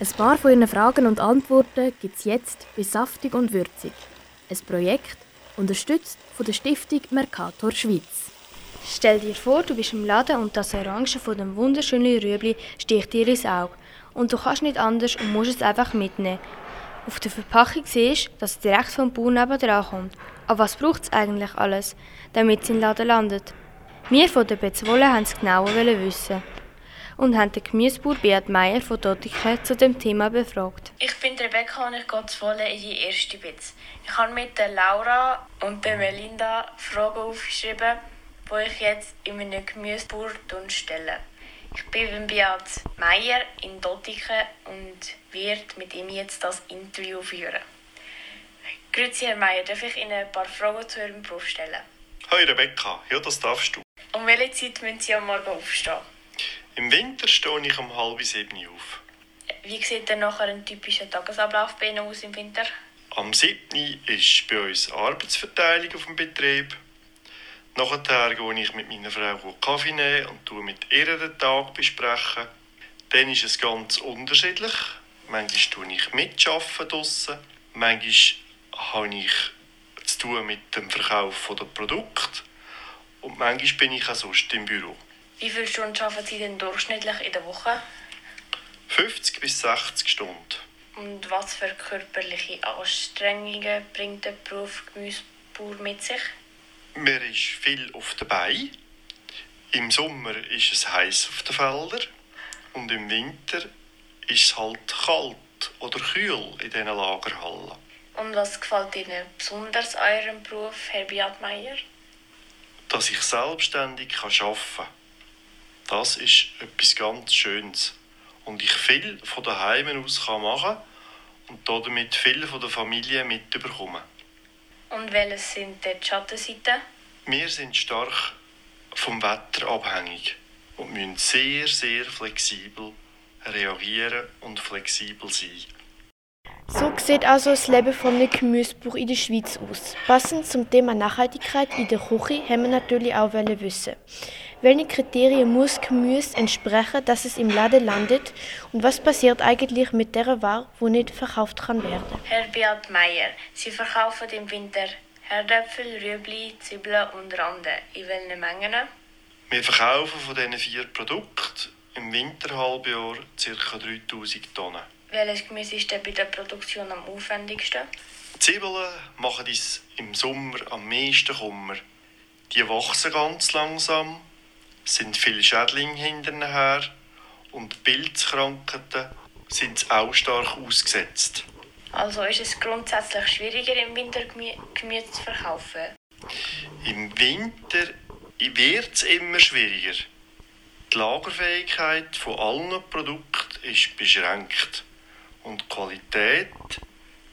Ein paar von Ihren Fragen und Antworten gibt es jetzt bei Saftig und Würzig. Ein Projekt, unterstützt von der Stiftung Mercator Schweiz. Stell dir vor, du bist im Laden und das Orange von dem wunderschönen Rüebli sticht dir ins Auge. Und du kannst nicht anders und musst es einfach mitnehmen. Auf der Verpackung siehst du, dass es direkt vom Bauern nebenan kommt. Aber was braucht es eigentlich alles, damit es im Laden landet? Wir von der Bezwolle wollten es genauer wissen und haben den Gemüsebauer Beat Meier von Dottiken zu dem Thema befragt. Ich bin Rebecca und ich gehe zu Wolle in die erste Bitz. Ich habe mit der Laura und der Melinda Fragen aufgeschrieben, die ich jetzt in meinem Gemüsebauer stelle. Ich bin beim Beat Meier in Dottiken und werde mit ihm jetzt das Interview führen. Grüezi, Herr Meier, darf ich Ihnen ein paar Fragen zu Ihrem Beruf stellen? Hi Rebecca, ja das darfst du. Um welche Zeit müssen Sie am Morgen aufstehen? Im Winter stehe ich um halb sieben auf. Wie sieht denn nachher ein typischer Tagesablauf bei Ihnen aus im Winter? Am 7. ist bei uns Arbeitsverteilung auf dem Betrieb. Nachher gehe ich mit meiner Frau Kaffee nehmen und mit ihr den Tag besprechen. Dann ist es ganz unterschiedlich. Manchmal tue ich mitarbeiten draussen. Manchmal habe ich zu tun mit dem Verkauf der Produkte. Und manchmal bin ich auch sonst im Büro. Wie viele Stunden arbeiten Sie denn durchschnittlich in der Woche? 50 bis 60 Stunden. Und was für körperliche Anstrengungen bringt der Beruf Gemüsebauer mit sich? Man ist viel auf den Beinen. Im Sommer ist es heiß auf den Feldern. Und im Winter ist es halt kalt oder kühl in diesen Lagerhallen. Und was gefällt Ihnen besonders an Ihrem Beruf, Herr Biatmeier? Dass ich selbstständig arbeiten kann. Das ist etwas ganz Schönes. Und ich viel von daheim aus machen kann und damit viel von der Familie mitbekommen. Und welche sind die Schattenseiten? Wir sind stark vom Wetter abhängig und müssen sehr, sehr flexibel reagieren und flexibel sein. So sieht also das Leben von einem Gemüsebuch in der Schweiz aus. Passend zum Thema Nachhaltigkeit in der Küche haben wir natürlich auch wissen. Welche Kriterien muss Gemüse entsprechen, dass es im Laden landet? Und was passiert eigentlich mit der Ware, die nicht verkauft kann werden? Herr Beat Meier, Sie verkaufen im Winter Herdäpfel, Rüebli, Zwiebeln und Rande. In welchen Mengen? Wir verkaufen von diesen vier Produkten im Winterhalbjahr ca. 3000 Tonnen. Welches Gemüse ist denn bei der Produktion am aufwendigsten? Zwiebeln machen uns im Sommer am meisten Kummer. Die wachsen ganz langsam, sind viele Schädlinge hinterher und Pilzkrankheiten sind auch stark ausgesetzt. Also ist es grundsätzlich schwieriger im Winter Gemüse zu verkaufen? Im Winter wird es immer schwieriger. Die Lagerfähigkeit von allen Produkten ist beschränkt und die Qualität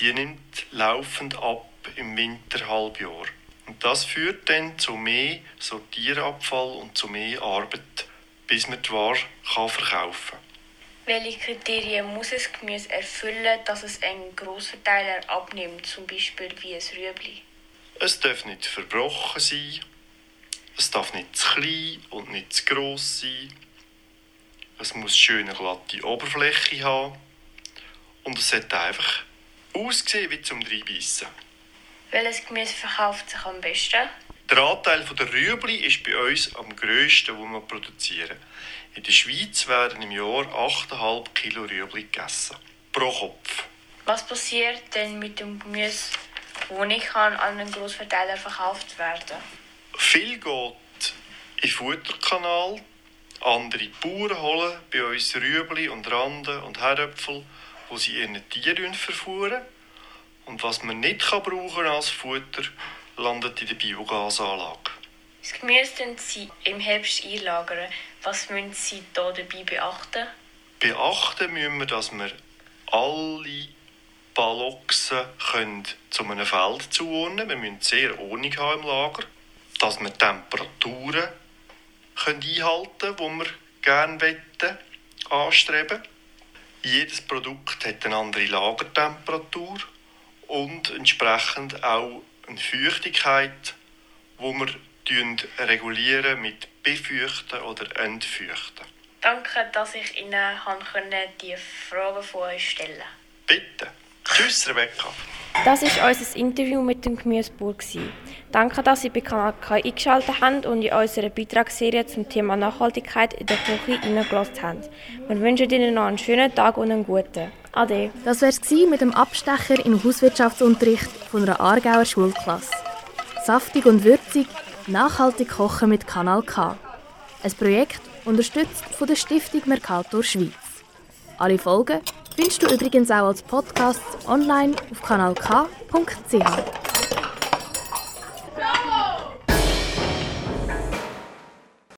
die nimmt laufend ab im Winterhalbjahr. Und das führt dann zu mehr Sortierabfall und zu mehr Arbeit, bis man die Ware kann verkaufen kann. Welche Kriterien muss es Gemüse erfüllen, dass es einen Grossverteiler abnimmt, zum Beispiel wie ein Rüebli? Es darf nicht verbrochen sein, es darf nicht zu klein und nicht zu gross sein, es muss schöne glatte Oberfläche haben und es sollte einfach aussehen wie zum Reinbeissen. Welches Gemüse verkauft sich am besten? Der Anteil der Rüebli ist bei uns am grössten, den wir produzieren. In der Schweiz werden im Jahr 8,5 Kilo Rüebli gegessen. Pro Kopf. Was passiert denn mit dem Gemüse, das nicht an einen Grossverteiler verkauft werden Viel geht in den Futterkanal. Andere Bauern holen bei uns Rüebli und Randen und Herdöpfel wo sie ihren Tieren verfuhren. Und was man nicht kann brauchen als Futter, landet in der Biogasanlage. Das Gemüse Sie im Herbst einlagern. Was müssen Sie da dabei beachten? Beachten müssen wir, dass wir alle Ballochsen können zu einem Feld zuordnen. Wir müssen sehr Ordnung haben im Lager, dass wir Temperaturen können einhalten können, die wir gerne wollen, anstreben. Jedes Produkt hat eine andere Lagertemperatur und entsprechend auch eine Feuchtigkeit, wo wir regulieren mit Befeuchten oder Entfeuchten. Danke, dass ich Ihnen die Fragen von euch stellen konnte. Bitte. Tschüss, Rebecca. Das war unser Interview mit dem Gemüsebauer. Danke, dass Sie bei Kanal K eingeschaltet haben und in unserer Beitragsserie zum Thema Nachhaltigkeit in der Küche hineingelassen haben. Wir wünschen Ihnen noch einen schönen Tag und einen guten. Ade. Das war es mit dem Abstecher im Hauswirtschaftsunterricht von einer Aargauer Schulklasse. Saftig und würzig, nachhaltig kochen mit Kanal K. Ein Projekt unterstützt von der Stiftung Mercator Schweiz. Alle Folgen findest du übrigens auch als Podcast online auf kanalk.ch.